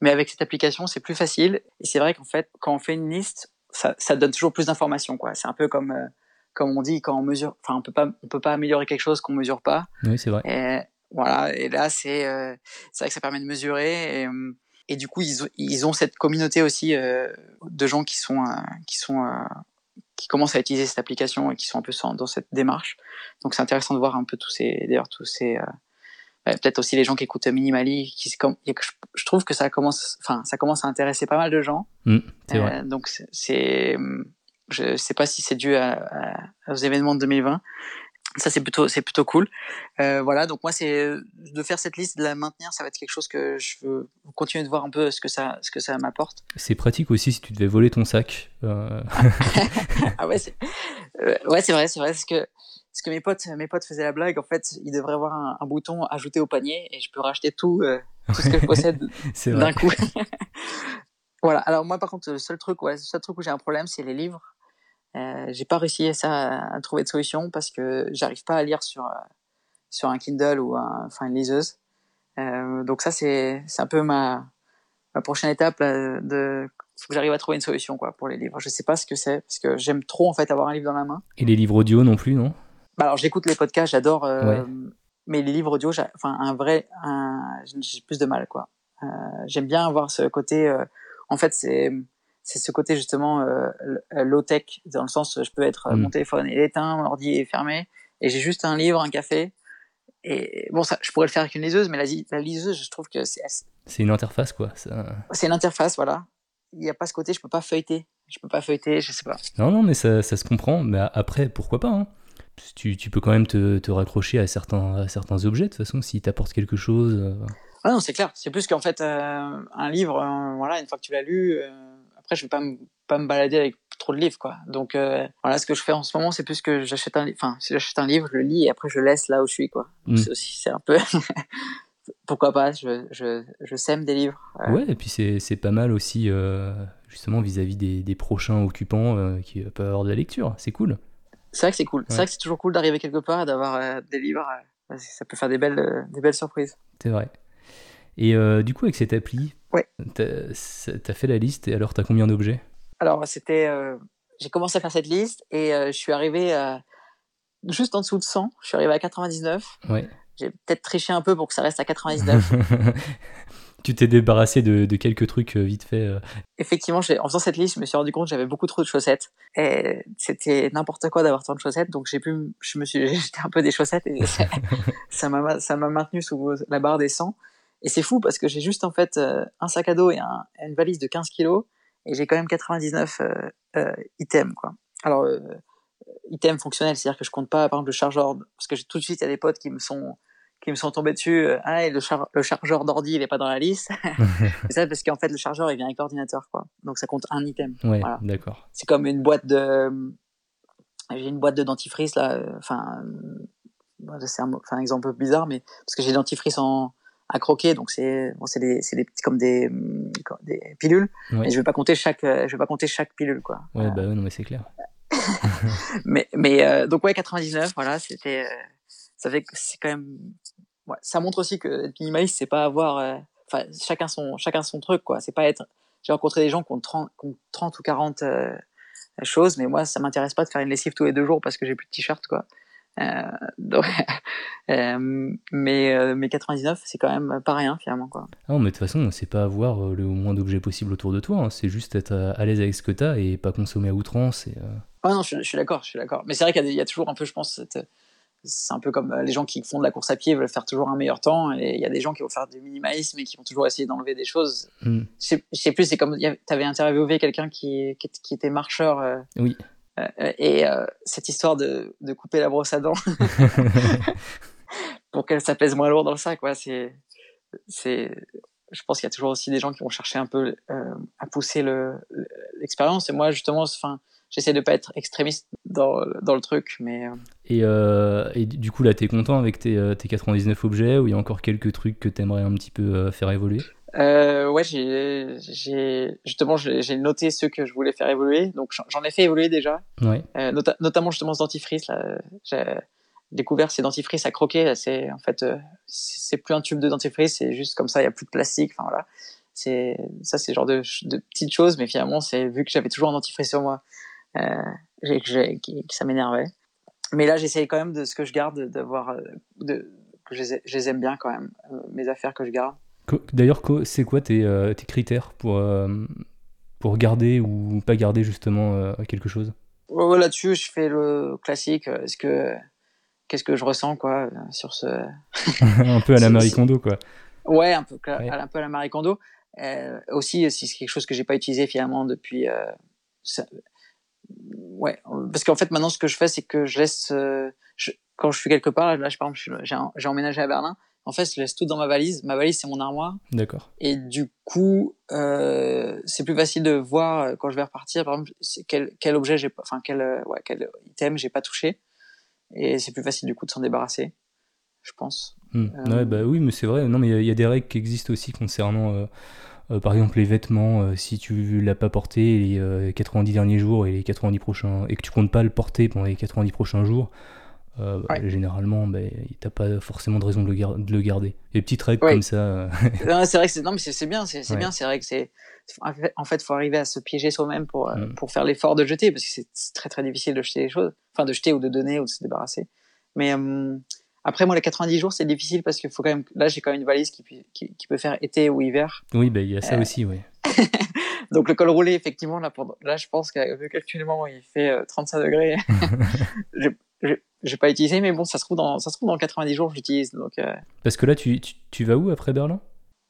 Mais avec cette application, c'est plus facile. Et c'est vrai qu'en fait, quand on fait une liste, ça, ça donne toujours plus d'informations, quoi. C'est un peu comme, euh, comme on dit, quand on mesure, enfin, on peut pas, on peut pas améliorer quelque chose qu'on mesure pas. Oui, c'est vrai. Et, voilà. Et là, c'est, euh, c'est vrai que ça permet de mesurer. Et, et du coup, ils, ils ont cette communauté aussi euh, de gens qui sont, euh, qui sont, euh, qui commencent à utiliser cette application et qui sont un peu dans cette démarche. Donc, c'est intéressant de voir un peu tous ces, d'ailleurs, tous ces, peut-être aussi les gens qui écoutent Minimali, qui je trouve que ça commence, enfin, ça commence à intéresser pas mal de gens. Mmh, vrai. donc, c'est, je sais pas si c'est dû aux événements de 2020, ça c'est plutôt c'est plutôt cool. Euh, voilà, donc moi c'est de faire cette liste, de la maintenir, ça va être quelque chose que je veux continuer de voir un peu ce que ça ce que ça m'apporte. C'est pratique aussi si tu devais voler ton sac. Euh... ah ouais, c'est euh, ouais c'est vrai c'est vrai ce que ce que mes potes mes potes faisaient la blague en fait ils devraient avoir un, un bouton ajouter au panier et je peux racheter tout euh, tout ce que je possède d'un coup. voilà. Alors moi par contre le seul truc ouais le seul truc où j'ai un problème c'est les livres. Euh, j'ai pas réussi à, ça, à, trouver de solution parce que j'arrive pas à lire sur euh, sur un Kindle ou un, enfin une liseuse. Euh, donc ça c'est c'est un peu ma ma prochaine étape de faut que j'arrive à trouver une solution quoi pour les livres. Je sais pas ce que c'est parce que j'aime trop en fait avoir un livre dans la main. Et les livres audio non plus non? Bah Alors j'écoute les podcasts, j'adore. Mais les livres audio, enfin un vrai, un, j'ai plus de mal quoi. J'aime bien avoir ce côté. en fait c'est c'est ce côté justement euh, low tech dans le sens je peux être mm. mon téléphone est éteint, mon ordi est fermé et j'ai juste un livre, un café et bon ça je pourrais le faire avec une liseuse mais la, la liseuse je trouve que c'est c'est une interface quoi. C'est une interface voilà. Il n'y a pas ce côté je peux pas feuilleter, je peux pas feuilleter, je sais pas. Non non mais ça, ça se comprend mais après pourquoi pas hein. tu, tu, peux quand même te, te raccrocher à certains, à certains objets de toute façon s'ils t'apportent quelque chose. Euh. Ah non c'est clair c'est plus qu'en fait euh, un livre voilà une fois que tu l'as lu après, je vais pas me, pas me balader avec trop de livres, quoi. Donc, euh, voilà, ce que je fais en ce moment, c'est plus que j'achète un, enfin, si j'achète un livre, je le lis et après je le laisse là où je suis, quoi. Mm. C'est aussi, c'est un peu, pourquoi pas, je, je, je, sème des livres. Ouais, et puis c'est, c'est pas mal aussi, euh, justement, vis-à-vis des, des, prochains occupants euh, qui peuvent avoir de la lecture. C'est cool. C'est vrai que c'est cool. C'est vrai que c'est toujours cool d'arriver quelque part et d'avoir des livres. ça peut faire des belles, des belles surprises. C'est vrai. Et du coup, avec cette appli, Ouais. T'as fait la liste et alors t'as combien d'objets? Alors c'était, euh, j'ai commencé à faire cette liste et euh, je suis arrivé à, juste en dessous de 100. Je suis arrivé à 99. Ouais. J'ai peut-être triché un peu pour que ça reste à 99. tu t'es débarrassé de, quelques trucs vite fait. Effectivement, en faisant cette liste, je me suis rendu compte que j'avais beaucoup trop de chaussettes. Et c'était n'importe quoi d'avoir tant de chaussettes. Donc j'ai pu, je me suis jeté un peu des chaussettes et ça m'a ça m'a maintenu sous la barre des 100. Et c'est fou parce que j'ai juste en fait un sac à dos et une valise de 15 kilos et j'ai quand même 99 items quoi. Alors item fonctionnel, c'est-à-dire que je compte pas, par exemple, le chargeur, parce que j'ai tout de suite, il y a des potes qui me sont, qui me sont tombés dessus, euh, ah, et le, le chargeur d'ordi, il est pas dans la liste. c'est ça, parce qu'en fait, le chargeur, il vient avec l'ordinateur, quoi. Donc, ça compte un item. Ouais, d'accord. C'est comme une boîte de, j'ai une boîte de dentifrice, là, euh, enfin, c'est un, un, exemple bizarre, mais parce que j'ai dentifrice en, à croquer, donc c'est bon, c'est des, c'est des petits comme des, des pilules, ouais. et je vais pas compter chaque, euh, je vais pas compter chaque pilule, quoi. Ouais, bah non, mais c'est clair. mais mais euh, donc ouais 99 voilà c'était euh, ça fait c'est quand même ouais, ça montre aussi que être minimaliste c'est pas avoir euh, enfin chacun son chacun son truc quoi c'est pas être j'ai rencontré des gens qui ont 30, qui ont 30 ou 40 choses mais moi ça m'intéresse pas de faire une lessive tous les deux jours parce que j'ai plus de t-shirt quoi donc, mais mais 99 c'est quand même pas rien finalement quoi. Ah non mais de toute façon c'est pas avoir le moins d'objets possible autour de toi, hein. c'est juste être à l'aise avec ce que t'as et pas consommer à outrance et ah non, je, suis d'accord, je suis d'accord. Mais c'est vrai qu'il y, a toujours un peu, je pense, c'est un peu comme euh, les gens qui font de la course à pied veulent faire toujours un meilleur temps et il y a des gens qui vont faire du minimalisme et qui vont toujours essayer d'enlever des choses. Hmm. Je, sais, plus, c'est comme tu avais interviewé quelqu'un qui, qui, était marcheur. Euh, oui. Euh, et cette histoire de, de, couper la brosse à dents pour qu'elle ça pèse moins lourd dans le sac, quoi. C'est, c'est, je pense qu'il y a toujours aussi des gens qui vont chercher un peu à pousser l'expérience. et moi, justement, enfin j'essaie de pas être extrémiste dans, dans le truc. Mais... Euh. Et, euh, et, du coup, là, tu es content avec tes, euh, tes, 99 objets ou il y a encore quelques trucs que tu aimerais un petit peu faire évoluer? Euh, ouais, j'ai justement j'ai noté ceux que je voulais faire évoluer, donc j'en ai fait évoluer déjà. Ouais. notamment justement ce dentifrice là, j'ai découvert ces dentifrices à croquer. C'est en fait c'est plus un tube de dentifrice, c'est juste comme ça, il y a plus de plastique. Enfin voilà, c'est ça c'est genre de, de, petites choses, mais finalement c'est vu que j'avais toujours un dentifrice sur moi, euh, que, qui, ça m'énervait. Mais là, j'essaye quand même de ce que je garde, d'avoir, euh, de, que je les, aime bien quand même, euh, mes affaires que je garde. D'ailleurs, c'est quoi tes, tes, critères pour, pour garder ou pas garder justement quelque chose? Là-dessus, je fais le classique. Est-ce que qu'est-ce que je ressens quoi sur ce un peu à la Marie Kondo quoi. Ouais, un peu, un peu à la Marie Kondo. aussi, si c'est quelque chose que j'ai pas utilisé finalement depuis ouais, parce qu'en fait maintenant ce que je fais c'est que je laisse euh, quand je suis quelque part là, je, par exemple j'ai emménagé à Berlin en fait je laisse tout dans ma valise. Ma valise c'est mon armoire. D'accord. Et du coup euh, c'est plus facile de voir euh, quand je vais repartir par exemple quel, quel objet j'ai enfin quel ouais, quel item j'ai pas touché. Et c'est plus facile du coup de s'en débarrasser je pense. Ouais, bah oui mais c'est vrai. Non mais il y, y, a des règles qui existent aussi concernant euh, par exemple, les vêtements, euh, si tu l'as pas porté les 90 euh, derniers jours et les 90 prochains, et que tu comptes pas le porter pendant les 90 prochains jours, bah, généralement, bah, t'as pas forcément de raison de le, de le garder. Les petites règles comme ça. c'est vrai que c'est, bien, c'est, bien, c'est vrai que c'est, en fait, faut arriver à se piéger soi-même pour, mm. pour faire l'effort de jeter, parce que c'est très très difficile de jeter les choses, enfin de jeter ou de donner ou de se débarrasser. Mais après, moi, les 90 jours, c'est difficile parce qu'il faut quand même. Là, j'ai quand même une valise qui, qui, qui, peut faire été ou hiver. Oui, ben, il y a ça euh, aussi, oui. Donc, le col roulé, effectivement, là, pour... là je pense qu'actuellement, il fait 35 euh, degrés. je n'ai pas utilisé, mais bon, ça se trouve dans, ça se trouve dans 90 jours, je l'utilise. Donc, euh. Parce que là, tu, tu, tu vas où après Berlin?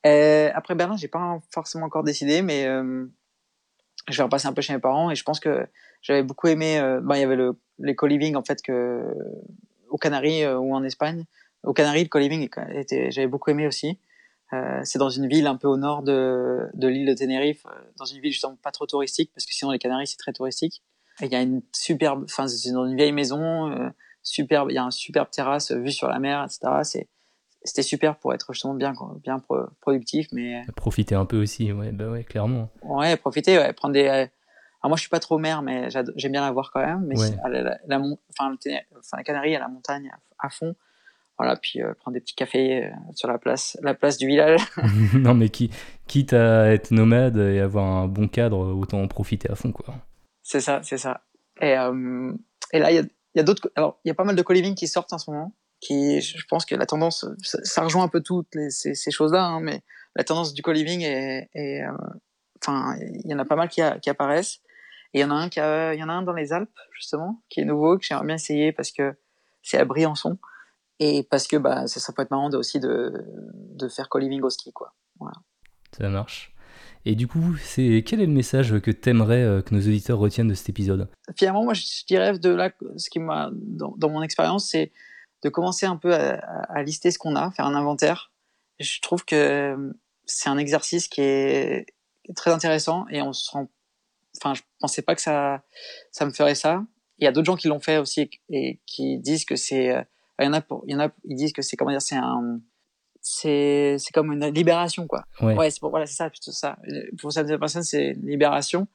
Après Berlin, j'ai pas forcément encore décidé, mais je vais repasser un peu chez mes parents et je pense que j'avais beaucoup aimé. Ben, il y avait le, les co-living, en fait, que aux Canaries euh, ou en Espagne. Aux Canaries, le co-living, j'avais beaucoup aimé aussi. Euh, c'est dans une ville un peu au nord de, de l'île de Tenerife, euh, dans une ville justement pas trop touristique, parce que sinon les Canaries c'est très touristique. il y a une superbe, enfin c'est dans une vieille maison, euh, superbe, il y a un superbe terrasse vue sur la mer, etc. C'est c'était super pour être justement bien bien productif, mais profiter un peu aussi, ouais, bah ouais, clairement. Ouais, profiter, ouais, prendre des alors moi, je suis pas trop mer, mais j'aime bien la voir quand même. Mais la, la, enfin, enfin, la Canarie, à la montagne à, fond. Voilà, puis euh, prendre des petits cafés euh, sur la place, la place du village. non, mais qui, quitte à être nomade et avoir un bon cadre, autant en profiter à fond, quoi. C'est ça, c'est ça. Et, euh, et là, il y a, y a d'autres. Alors, il y a pas mal de co-living qui sortent en ce moment. Qui, je pense que la tendance, ça, rejoint un peu toutes ces, ces choses-là, hein, mais la tendance du co-living est, euh, enfin, il y en a pas mal qui, qui apparaissent. Et il y en a un qui il y en a un dans les Alpes justement, qui est nouveau, que j'aimerais bien essayer parce que c'est à Briançon et parce que bah ça, ça peut être marrant de, aussi de, de faire co-living au ski quoi. Voilà. Ça marche. Et du coup, c'est quel est le message que tu aimerais euh, que nos auditeurs retiennent de cet épisode? Finalement, moi, je dirais de là, ce qui m'a dans, dans, mon expérience, c'est de commencer un peu à, à, lister ce qu'on a, faire un inventaire. Je trouve que c'est un exercice qui est très intéressant et on se rend. Enfin, je pensais pas que ça, ça me ferait ça. Il y a d'autres gens qui l'ont fait aussi et qui disent que c'est. Euh, il y en a, il y en a, ils disent que c'est comment dire, c'est un c'est c'est comme une libération quoi. Ouais, c'est voilà, c'est ça plutôt ça. Pour certaines personnes, c'est une libération.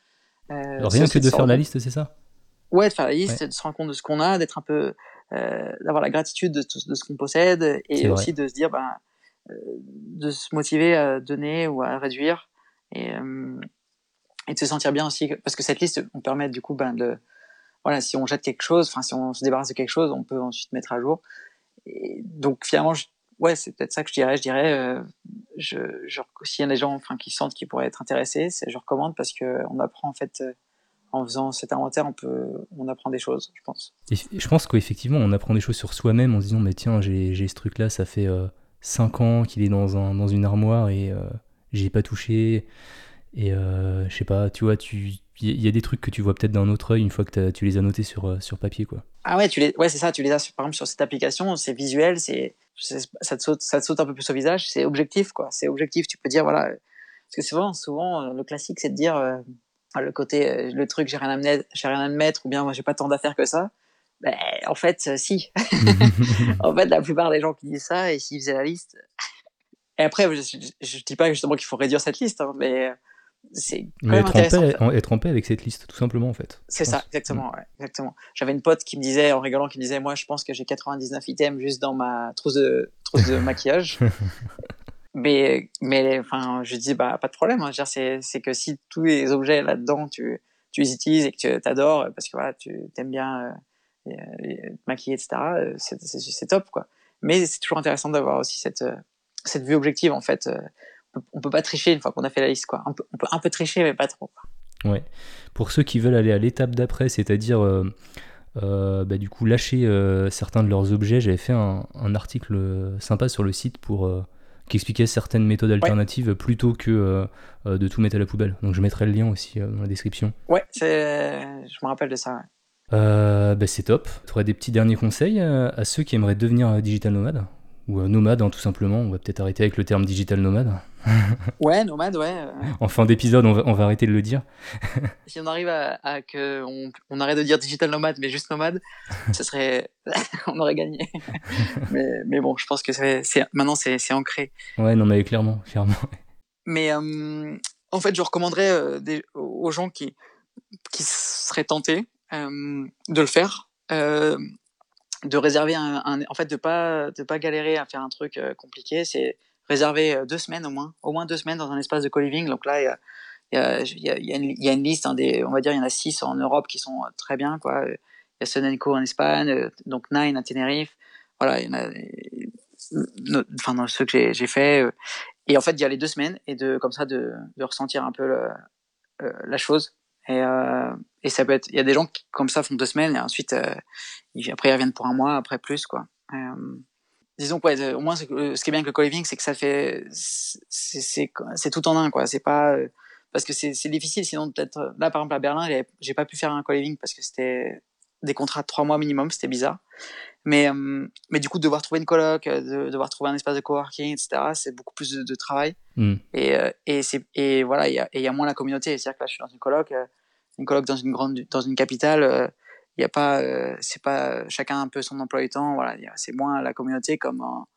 Euh, rien que de faire la liste, c'est ça? Ouais, de faire la liste, de se rendre compte de ce qu'on a, d'être un peu euh, d'avoir la gratitude de, de ce qu'on possède et aussi de se dire ben euh, de se motiver à donner ou à réduire et et de se sentir bien aussi parce que cette liste on permet du coup ben de voilà, si on jette quelque chose, enfin si on se débarrasse de quelque chose, on peut ensuite mettre à jour. Et donc finalement, je, ouais, c'est peut-être ça que je dirais. Je dirais, euh, je, s'il y a des gens, enfin, qui sentent qu'ils pourraient être intéressés, je recommande parce que on apprend en fait. Euh, en faisant cet inventaire, on peut, on apprend des choses, je pense. Je pense qu'effectivement, on apprend des choses sur soi-même en se disant, mais tiens, j'ai ce truc-là, ça fait 5 euh, ans qu'il est dans, un, dans une armoire et euh, j'ai pas touché. Et euh, je sais pas, tu vois, tu il y a des trucs que tu vois peut-être d'un autre œil une fois que tu les as notés sur, euh, sur papier, quoi. Ah ouais, tu les, ouais, c'est ça, tu les as par exemple sur cette application, c'est visuel, c'est, ça te saute, ça te saute un peu plus au visage, c'est objectif, quoi. C'est objectif, tu peux dire, voilà, parce que souvent, souvent, euh, le classique, c'est de dire, le côté, le truc, j'ai rien à mettre, j'ai rien à mettre, ou bien moi, j'ai pas tant d'affaires que ça. Ben, en fait, si. en fait, la plupart des gens qui disent ça, et s'ils faisaient la liste. Et après, je, je, dis pas justement qu'il faut réduire cette liste, hein, mais c'est quand être. En paix, avec cette liste, tout simplement, en fait. C'est ça, exactement. Mm. Ouais, exactement. J'avais une pote qui me disait, en rigolant, qui me disait, moi, je pense que j'ai 99 items juste dans ma trousse de, trousse de maquillage. mais, mais, enfin, je dis, bah, pas de problème. Hein. C'est que si tous les objets là-dedans, tu, tu les utilises et que tu adores, parce que voilà, tu aimes bien euh, te maquiller, etc., euh, c'est top, quoi. Mais c'est toujours intéressant d'avoir aussi cette, euh, cette vue objective, en fait on peut pas tricher une fois qu'on a fait la liste quoi. On peut, un peu tricher mais pas trop. Ouais. Pour ceux qui veulent aller à l'étape d'après, c'est-à-dire euh, euh, bah, du coup lâcher euh, certains de leurs objets, j'avais fait un, article sympa sur le site pour qui expliquait certaines méthodes alternatives plutôt que de tout mettre à la poubelle. Donc je mettrai le lien aussi dans la description. Ouais, je me rappelle de ça. Bah, c'est top. Tu aurais des petits derniers conseils à ceux qui aimeraient devenir digital nomade ou nomade, hein, tout simplement. On va peut-être arrêter avec le terme digital nomade. ouais, nomade, ouais. En fin d'épisode, on va, on va, arrêter de le dire. si on arrive à, à que on, on, arrête de dire digital nomade, mais juste nomade, ce serait, on aurait gagné. mais, mais bon, je pense que c'est, maintenant c'est, ancré. Ouais, non, mais clairement, clairement. Mais euh, en fait, je recommanderais euh, des, aux gens qui, qui seraient tentés de le faire de réserver un, en fait de pas de pas galérer à faire un truc euh, compliqué c'est réserver euh, deux semaines au moins au moins deux semaines dans un espace de co-living donc là il y a il y a, une, liste hein, des on va dire il y en a six en Europe qui sont euh, très bien quoi il y a Sonenco en Espagne donc Nine à Tenerife voilà il y en a enfin dans ceux que j'ai fait et en fait d'y aller deux semaines et de comme ça de, ressentir un peu la chose et, euh, et ça peut être, il y a des gens qui, comme ça, font deux semaines et ensuite, euh, après, ils reviennent pour un mois, après plus, quoi. Euh, disons que, ouais, au moins, ce qui est bien avec le co-living, c'est que ça fait, c'est tout en un, quoi. C'est pas, euh, parce que c'est difficile, sinon, peut-être, là, par exemple, à Berlin, j'ai pas pu faire un co-living parce que c'était des contrats de trois mois minimum, c'était bizarre. Mais, euh, mais du coup, devoir trouver une coloc, de, devoir trouver un espace de coworking, etc., c'est beaucoup plus de, travail. Mm. Et, euh, et, et voilà, il y a, y a moins la communauté. C'est-à-dire que là, je suis dans une coloc, euh, une coloc dans une grande, dans une capitale, il y a pas, c'est pas chacun un peu son emploi du temps. Voilà, c'est moins la communauté comme en,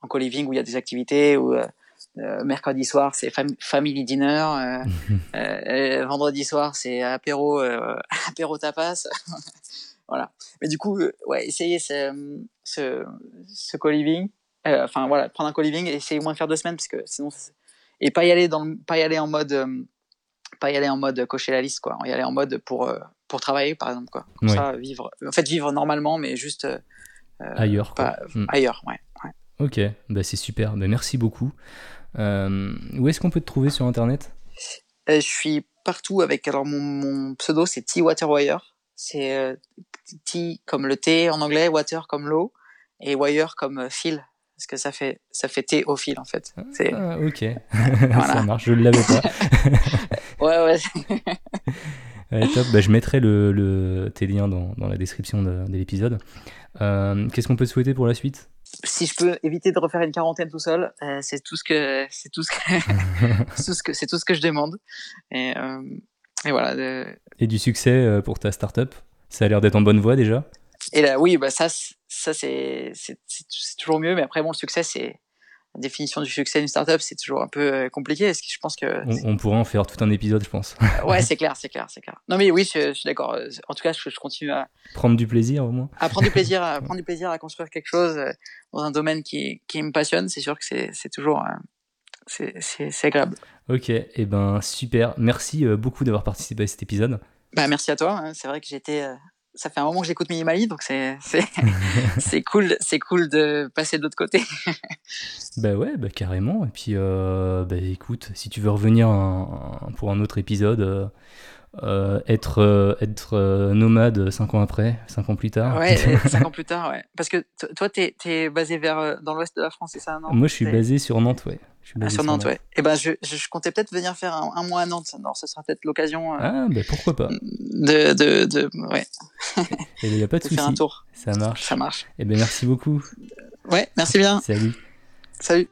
en co-living où il y a des activités, où mercredi soir c'est family dinner, vendredi soir c'est apéro, apéro tapas. Voilà. Mais du coup, euh, ouais, essayez ce, ce, ce co-living. Euh, enfin, voilà, prendre un co-living et essayer au moins de faire deux semaines parce que sinon, et pas y aller dans pas y aller en mode, euh, pas y aller en mode cocher la liste, quoi. Y aller en mode pour, pour travailler, par exemple, quoi. Comme ça, vivre, en fait, vivre normalement, mais juste ailleurs, pas, hmm. ailleurs, ouais. Ok, bah c'est super. Bah merci beaucoup. où est-ce qu'on peut te trouver sur Internet? Je suis partout avec alors mon, mon pseudo c'est T Waterwire. C'est T comme le T en anglais, water comme l'eau et wire comme fil parce que ça fait ça fait T au fil en fait. Ah, ok, ça marche, je ne l'avais pas. ouais ouais. top. Bah, je mettrai le, le, tes liens dans, dans la description de, de l'épisode. Euh, Qu'est-ce qu'on peut souhaiter pour la suite? Si je peux éviter de refaire une quarantaine tout seul, euh, c'est tout ce que c'est tout ce que c'est tout ce que c'est tout ce que je demande. Et, euh, et voilà. De... Et du succès euh, pour ta startup, ça a l'air d'être en bonne voie déjà? Et là, oui, bah ça, ça c'est toujours mieux. Mais après, bon, le succès, c'est la définition du succès d'une startup, c'est toujours un peu euh, compliqué. Est-ce que je pense que on, pourrait en faire tout un épisode, je pense. ouais, c'est clair, c'est clair, c'est clair. Non, mais oui, je, suis d'accord. Euh, en tout cas, je, je, continue à prendre du plaisir au moins. À prendre du plaisir, à prendre du plaisir à construire quelque chose euh, dans un domaine qui, qui me passionne. C'est sûr que c'est toujours c'est agréable. Ok, et eh ben super. Merci beaucoup d'avoir participé à cet épisode. Bah, merci à toi. Hein. C'est vrai que j'étais ça fait un moment que j'écoute Minimali, donc c'est c'est cool, c'est cool de passer de l'autre côté. bah ouais, bah carrément. Et puis, euh, bah écoute, si tu veux revenir pour un autre épisode, euh, euh, être être nomade 5 ans après, 5 ans plus tard. Ouais, 5 ans plus tard, ouais. Parce que toi, t'es es basé vers dans l'ouest de la France, c'est ça, non? Moi, je suis basé sur Nantes, ouais. Ah, sur Nantes, ouais. Et eh ben, je, je, comptais peut-être venir faire un, mois à Nantes. Alors, ce sera peut-être l'occasion. Euh, ah, ben pourquoi pas. De, de, de ouais. Il n'y a pas de, souci. faire un tour. Ça marche. Ça marche. Et eh ben, merci beaucoup. Ouais, merci bien. Salut. Salut.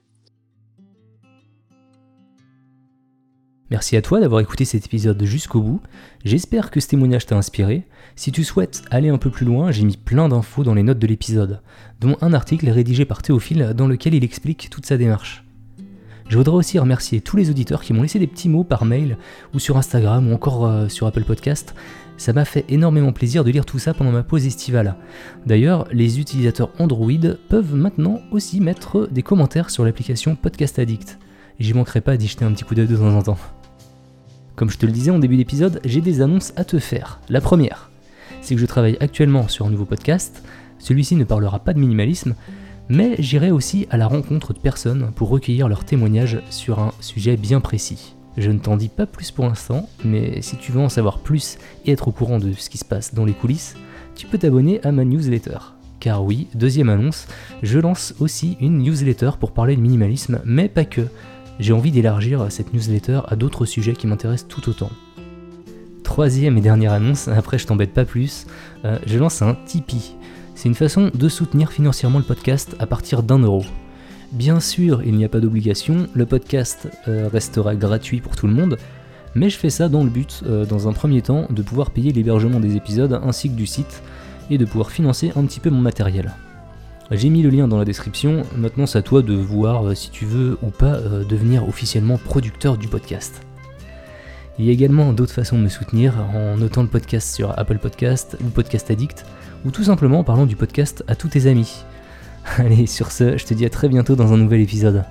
Merci à toi d'avoir écouté cet épisode jusqu'au bout. J'espère que ce témoignage t'a inspiré. Si tu souhaites aller un peu plus loin, j'ai mis plein d'infos dans les notes de l'épisode, dont un article rédigé par Théophile dans lequel il explique toute sa démarche. Je voudrais aussi remercier tous les auditeurs qui m'ont laissé des petits mots par mail ou sur Instagram ou encore euh, sur Apple Podcast. Ça m'a fait énormément plaisir de lire tout ça pendant ma pause estivale. D'ailleurs, les utilisateurs Android peuvent maintenant aussi mettre des commentaires sur l'application Podcast Addict. J'y manquerai pas d'y jeter un petit coup d'œil de temps en temps. Comme je te le disais en début d'épisode, j'ai des annonces à te faire. La première, c'est que je travaille actuellement sur un nouveau podcast. Celui-ci ne parlera pas de minimalisme, mais j'irai aussi à la rencontre de personnes pour recueillir leurs témoignages sur un sujet bien précis. Je ne t'en dis pas plus pour l'instant, mais si tu veux en savoir plus et être au courant de ce qui se passe dans les coulisses, tu peux t'abonner à ma newsletter. Car oui, deuxième annonce, je lance aussi une newsletter pour parler de minimalisme, mais pas que. J'ai envie d'élargir cette newsletter à d'autres sujets qui m'intéressent tout autant. Troisième et dernière annonce, après je t'embête pas plus, euh, je lance un Tipeee. C'est une façon de soutenir financièrement le podcast à partir d'un euro. Bien sûr, il n'y a pas d'obligation, le podcast euh, restera gratuit pour tout le monde, mais je fais ça dans le but, euh, dans un premier temps, de pouvoir payer l'hébergement des épisodes ainsi que du site, et de pouvoir financer un petit peu mon matériel. J'ai mis le lien dans la description, maintenant c'est à toi de voir euh, si tu veux ou pas devenir officiellement producteur du podcast. Il y a également d'autres façons de me soutenir en notant le podcast sur Apple Podcast ou Podcast Addict, ou tout simplement en parlant du podcast à tous tes amis. Allez, sur ce, je te dis à très bientôt dans un nouvel épisode.